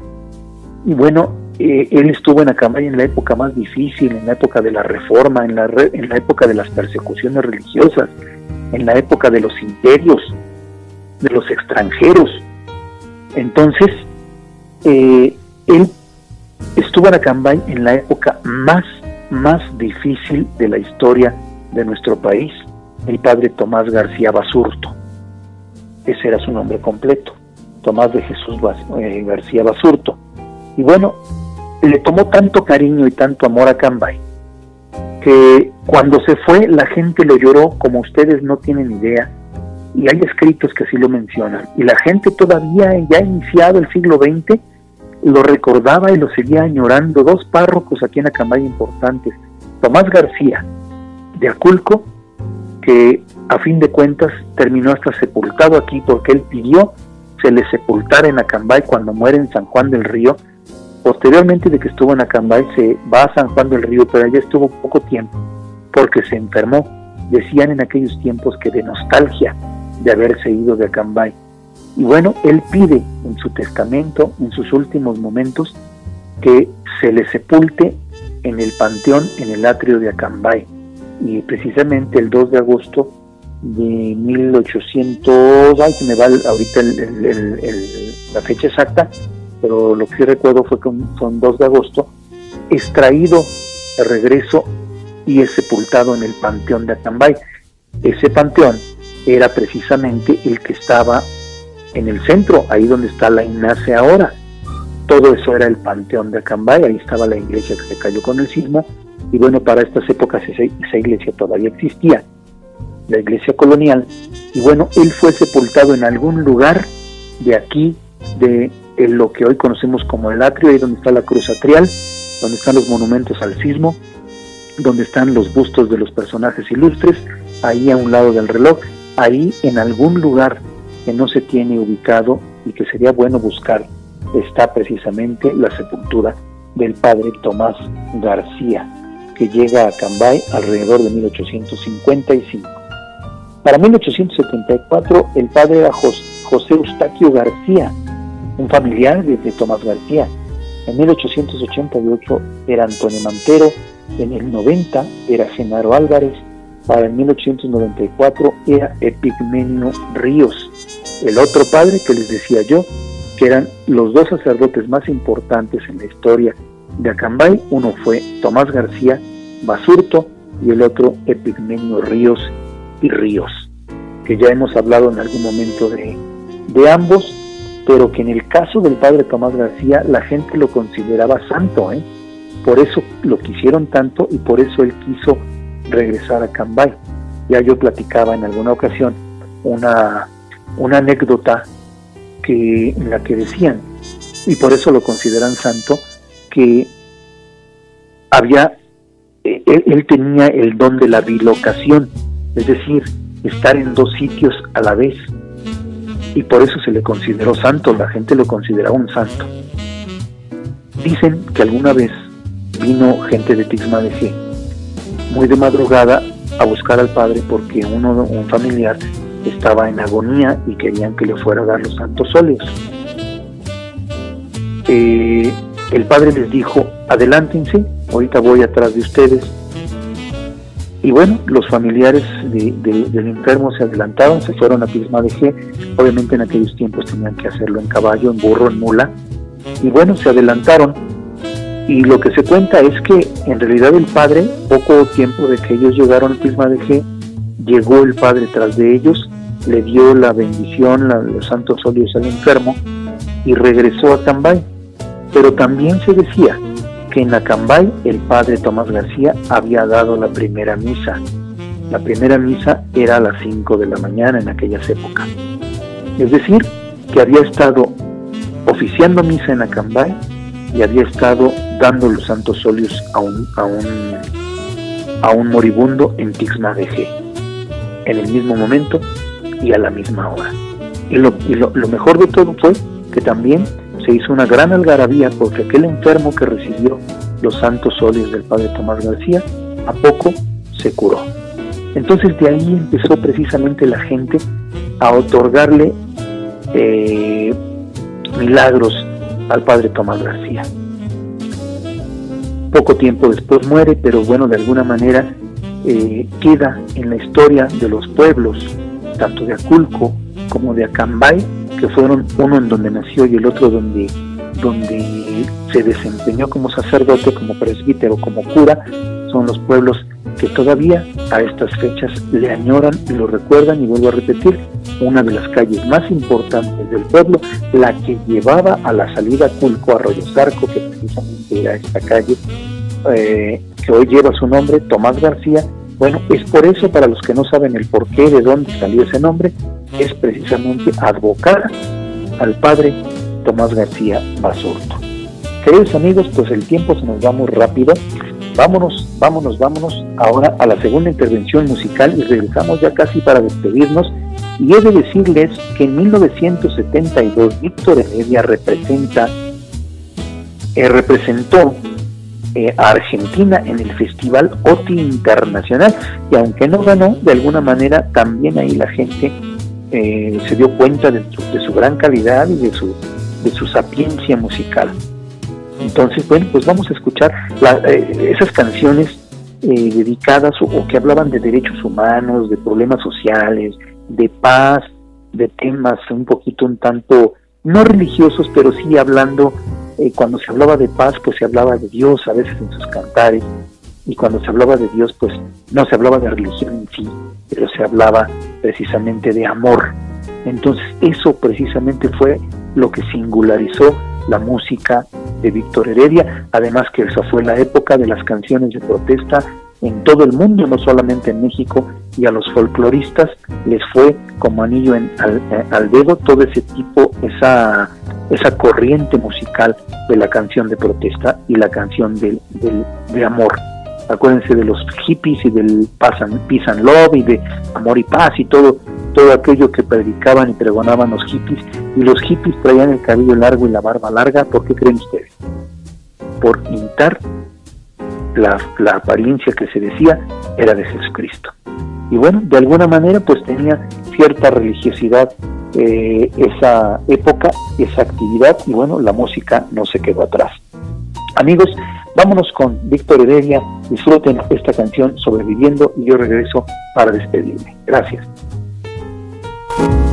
y bueno, eh, él estuvo en Acambay en la época más difícil, en la época de la reforma, en la, en la época de las persecuciones religiosas, en la época de los imperios, de los extranjeros. Entonces, eh, él estuvo en Acambay en la época más, más difícil de la historia de nuestro país, el padre Tomás García Basurto. Ese era su nombre completo, Tomás de Jesús eh, García Basurto. Y bueno, le tomó tanto cariño y tanto amor a Cambay que cuando se fue la gente lo lloró como ustedes no tienen idea y hay escritos que así lo mencionan y la gente todavía ya iniciado el siglo XX lo recordaba y lo seguía añorando dos párrocos aquí en Acambay importantes Tomás García de Aculco que a fin de cuentas terminó hasta sepultado aquí porque él pidió se le sepultara en Acambay cuando muere en San Juan del Río Posteriormente de que estuvo en Acambay se va a San Juan del Río, pero allá estuvo poco tiempo porque se enfermó. Decían en aquellos tiempos que de nostalgia de haberse ido de Acambay. Y bueno, él pide en su testamento, en sus últimos momentos, que se le sepulte en el panteón, en el atrio de Acambay. Y precisamente el 2 de agosto de 1800, ay, que me va ahorita la fecha exacta, pero lo que sí recuerdo fue que son 2 de agosto, extraído de regreso y es sepultado en el Panteón de Acambay. Ese panteón era precisamente el que estaba en el centro, ahí donde está la Ignacia ahora. Todo eso era el Panteón de Acambay, ahí estaba la iglesia que se cayó con el sismo, y bueno, para estas épocas esa, esa iglesia todavía existía, la iglesia colonial, y bueno, él fue sepultado en algún lugar de aquí, de lo que hoy conocemos como el atrio, ahí donde está la cruz atrial, donde están los monumentos al sismo, donde están los bustos de los personajes ilustres, ahí a un lado del reloj, ahí en algún lugar que no se tiene ubicado y que sería bueno buscar, está precisamente la sepultura del padre Tomás García, que llega a Cambay alrededor de 1855. Para 1874 el padre era José Eustaquio García, un familiar de, Tomás García. En 1888 era Antonio Mantero, en el 90 era Genaro Álvarez, para el 1894 era Epigmenio Ríos, el otro padre que les decía yo, que eran los dos sacerdotes más importantes en la historia de Acambay, uno fue Tomás García Basurto y el otro Epigmenio Ríos y Ríos, que ya hemos hablado en algún momento de, de ambos, pero que en el caso del padre Tomás García la gente lo consideraba santo, ¿eh? por eso lo quisieron tanto y por eso él quiso regresar a Cambay. Ya yo platicaba en alguna ocasión una, una anécdota que, en la que decían, y por eso lo consideran santo, que había, él, él tenía el don de la bilocación, es decir, estar en dos sitios a la vez, y por eso se le consideró santo, la gente lo consideraba un santo. Dicen que alguna vez vino gente de Tixma de G muy de madrugada a buscar al padre porque uno, un familiar estaba en agonía y querían que le fuera a dar los santos óleos. Eh, el padre les dijo, adelántense, ahorita voy atrás de ustedes. Y bueno, los familiares del enfermo se adelantaron, se fueron a Pisma de G. Obviamente en aquellos tiempos tenían que hacerlo en caballo, en burro, en mula. Y bueno, se adelantaron y lo que se cuenta es que en realidad el padre, poco tiempo de que ellos llegaron al Prisma de G, llegó el padre tras de ellos, le dio la bendición, los santos óleos al enfermo y regresó a Cambay. Pero también se decía que en Acambay el padre Tomás García había dado la primera misa. La primera misa era a las 5 de la mañana en aquellas épocas. Es decir, que había estado oficiando misa en Acambay y había estado dando los santos óleos a un, a un, a un moribundo en Tixma de G, en el mismo momento y a la misma hora. Y, lo, y lo, lo mejor de todo fue que también se hizo una gran algarabía porque aquel enfermo que recibió los santos óleos del padre Tomás García, a poco se curó. Entonces de ahí empezó precisamente la gente a otorgarle eh, milagros al padre Tomás García. Poco tiempo después muere, pero bueno, de alguna manera eh, queda en la historia de los pueblos, tanto de Aculco como de Acambay, que fueron uno en donde nació y el otro donde, donde se desempeñó como sacerdote, como presbítero, como cura, son los pueblos que todavía a estas fechas le añoran y lo recuerdan y vuelvo a repetir, una de las calles más importantes del pueblo, la que llevaba a la salida Culco Arroyo Zarco, que precisamente era esta calle, eh, que hoy lleva su nombre, Tomás García. Bueno, es por eso, para los que no saben el por qué, de dónde salió ese nombre, es precisamente advocar al padre Tomás García Basurto. Queridos amigos, pues el tiempo se nos va muy rápido. Vámonos, vámonos, vámonos ahora a la segunda intervención musical y regresamos ya casi para despedirnos. Y he de decirles que en 1972 Víctor Heredia representa, eh, representó eh, a Argentina en el Festival OTI Internacional y aunque no ganó, de alguna manera también ahí la gente eh, se dio cuenta de de su, gran calidad y de su, de su sapiencia musical. Entonces, bueno, pues vamos a escuchar la, eh, esas canciones eh, dedicadas o, que hablaban de derechos humanos, de problemas sociales, de paz, de temas un poquito un tanto, no religiosos, pero sí hablando, eh, cuando se hablaba de paz, pues se hablaba de Dios a veces en sus cantares, y cuando se hablaba de Dios, pues no se hablaba de religión en sí, pero se hablaba precisamente de amor. Entonces eso precisamente fue lo que singularizó la música de Víctor Heredia, además que esa fue la época de las canciones de protesta en todo el mundo, no solamente en México, y a los folcloristas les fue como anillo en, al, eh, dedo todo ese tipo, esa, esa corriente musical de la canción de protesta y la canción de, de, de amor. Acuérdense de los hippies y del peace and love y de amor y paz y todo, todo aquello que predicaban y pregonaban los hippies. Y los hippies traían el cabello largo y la barba larga, ¿por qué creen ustedes? Por imitar la, apariencia que se decía era de Jesucristo. Y bueno, de alguna manera pues tenía cierta religiosidad eh, esa época, esa actividad y bueno, la música no se quedó atrás. Amigos, vámonos con Víctor Heredia, disfruten esta canción Sobreviviendo y yo regreso para despedirme. Gracias. Thank you.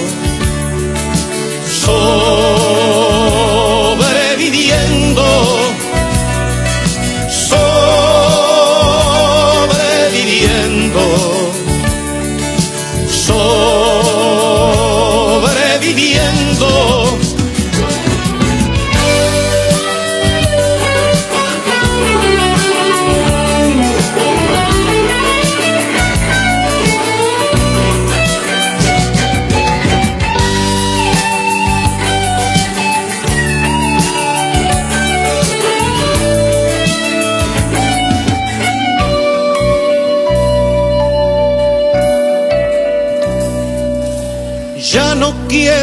sobreviviendo,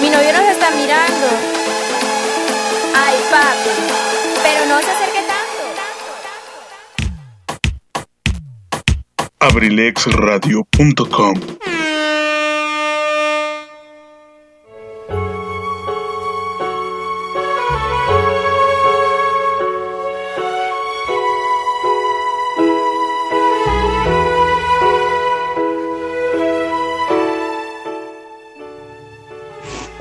Mi novio nos está mirando. Ay, papi. Pero no se acerque tanto. abrilexradio.com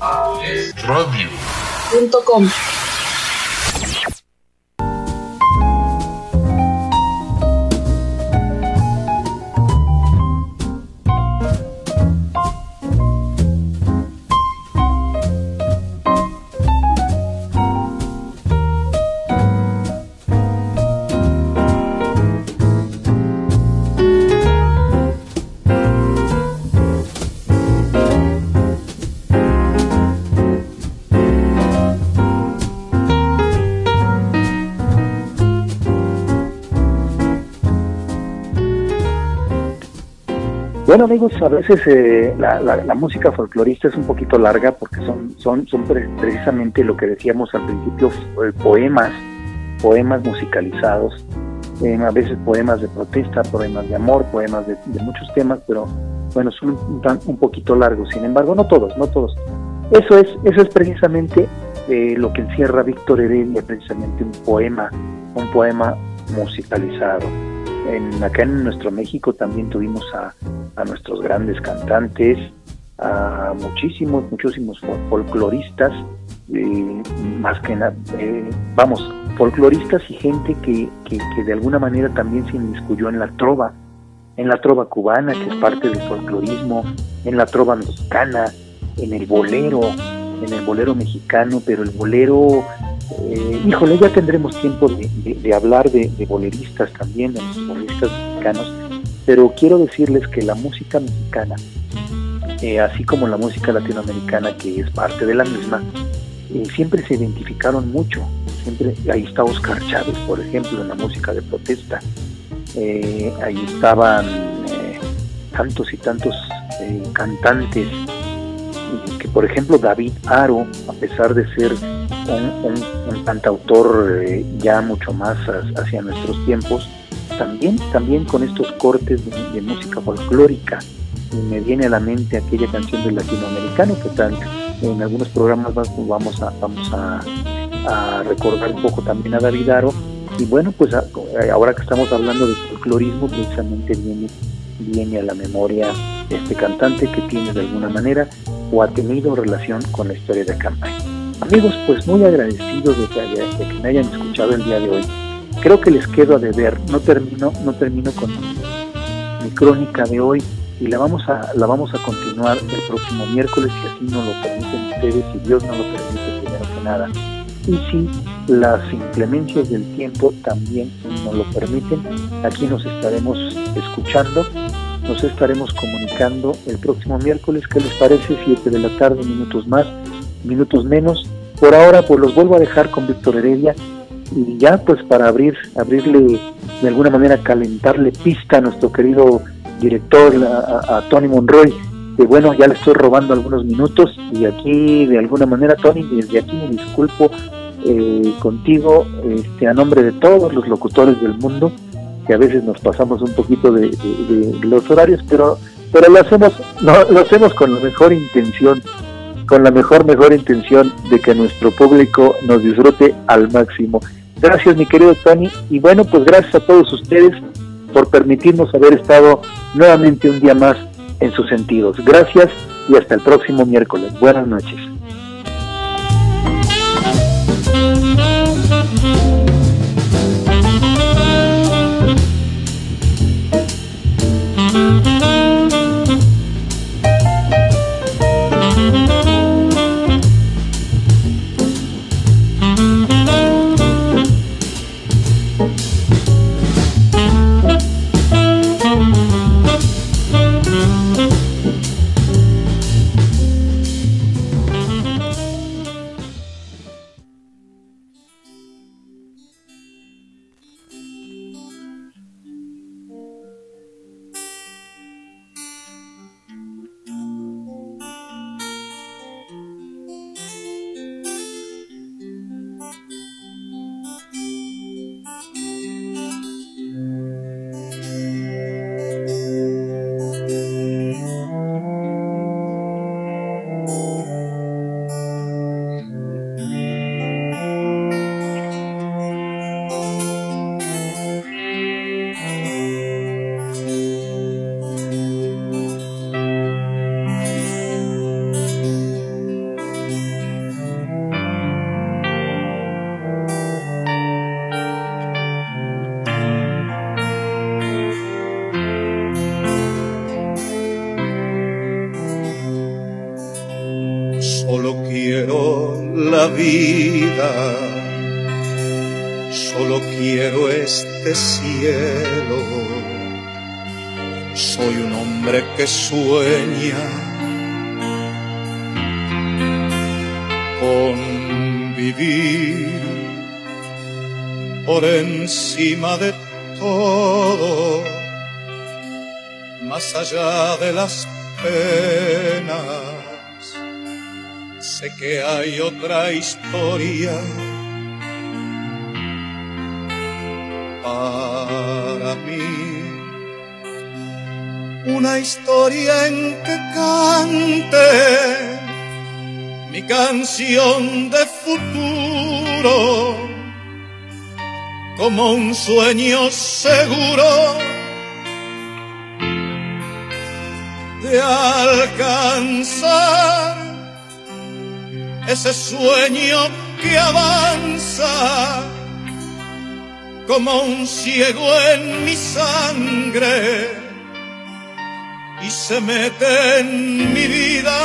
escuchando Bueno amigos, a veces eh, la, música folclorista es un poquito larga porque son, son, son precisamente lo que decíamos al principio, eh, poemas, poemas musicalizados, eh, a veces poemas de protesta, poemas de amor, poemas de, muchos temas, pero bueno, son un, poquito largos, sin embargo, no todos, no todos. Eso es, eso es precisamente lo que encierra Víctor Heredia, precisamente un poema, un poema musicalizado en, acá en nuestro México también tuvimos a, nuestros grandes cantantes, a muchísimos, muchísimos folcloristas, eh, más que nada, eh, vamos, folcloristas y gente que, que, de alguna manera también se inmiscuyó en la trova, en la trova cubana, que es parte del folclorismo, en la trova mexicana, en el bolero, en el bolero mexicano, pero el bolero eh, híjole, ya tendremos tiempo de, hablar de, boleristas también, de los boleristas mexicanos, pero quiero decirles que la música mexicana, eh, así como la música latinoamericana, que es parte de la misma, eh, siempre se identificaron mucho. Siempre, ahí está Oscar Chávez, por ejemplo, en la música de protesta. ahí estaban tantos y tantos cantantes que por ejemplo David Aro, a pesar de ser un, cantautor eh, ya mucho más hacia nuestros tiempos, también, también con estos cortes de, música folclórica. Me viene a la mente aquella canción del latinoamericano que tal en algunos programas vamos a vamos a, recordar un poco también a David Aro y bueno pues ahora que estamos hablando de folclorismo precisamente viene viene a la memoria este cantante que tiene de alguna manera o ha tenido relación con la historia de Campay. Amigos, pues muy agradecidos de que, me hayan escuchado el día de hoy. Creo que les quedo a deber. No termino, no termino con mi crónica de hoy y la vamos a la vamos a continuar el próximo miércoles si así nos lo permiten ustedes y Dios no lo permite primero que nada. Y si las inclemencias del tiempo también nos lo permiten, aquí nos estaremos escuchando, nos estaremos comunicando el próximo miércoles, ¿qué les parece? Siete de la tarde, minutos más minutos menos. Por ahora, pues los vuelvo a dejar con Víctor Heredia y ya pues para abrir, abrirle de alguna manera, calentarle pista a nuestro querido director, a, Tony Monroy, que bueno, ya le estoy robando algunos minutos y aquí de alguna manera, Tony, desde aquí me disculpo eh, contigo este, a nombre de todos los locutores del mundo, que a veces nos pasamos un poquito de, los horarios, pero pero lo hacemos, lo hacemos con la mejor intención con la mejor, mejor intención de que nuestro público nos disfrute al máximo. Gracias mi querido Tony y bueno, pues gracias a todos ustedes por permitirnos haber estado nuevamente un día más en sus sentidos. Gracias y hasta el próximo miércoles. Buenas noches. Más allá de las penas. Sé que hay otra historia para mí. Una historia en que cante mi canción de futuro como un sueño seguro de alcanzar ese sueño que avanza como un ciego en mi sangre y se mete en mi vida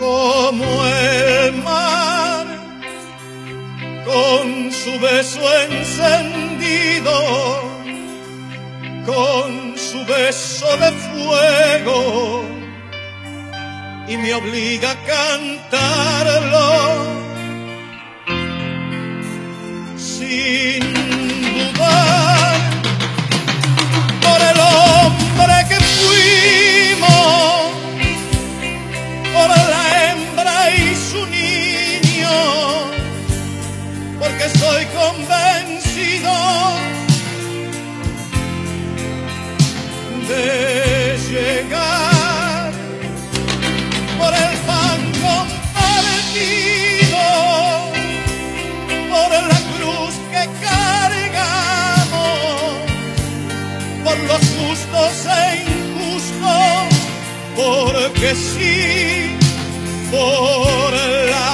como el mar con su beso encendido, con su beso de fuego y me obliga a cantarlo. Sin dudar por el hombre que fuimos, por la hembra y su niño, porque estoy convencido de llegar por el pan compartido, por la cruz que cargamos, por los justos e injustos, porque sí, por la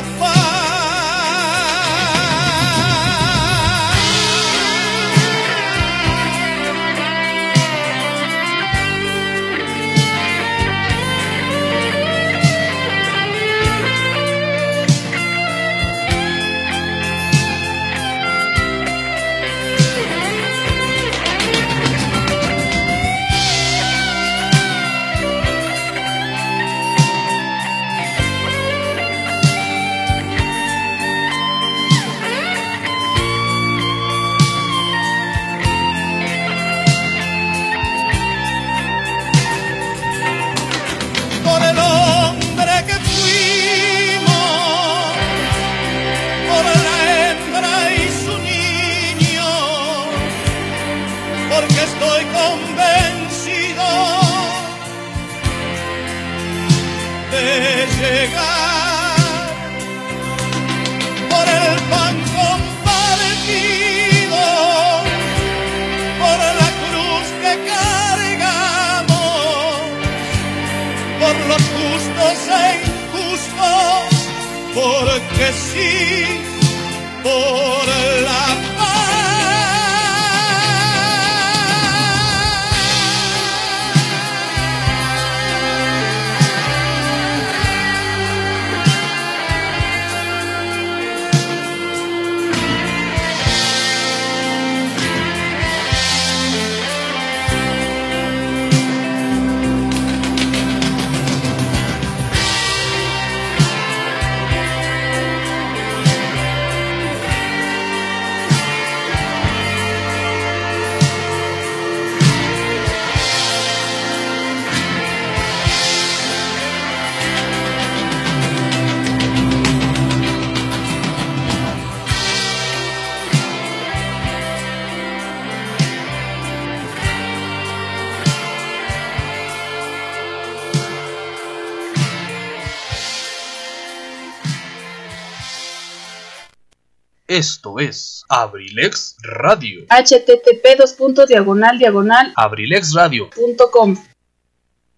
Esto es Abrilex Radio. http diagonal diagonal Abrilexradio.com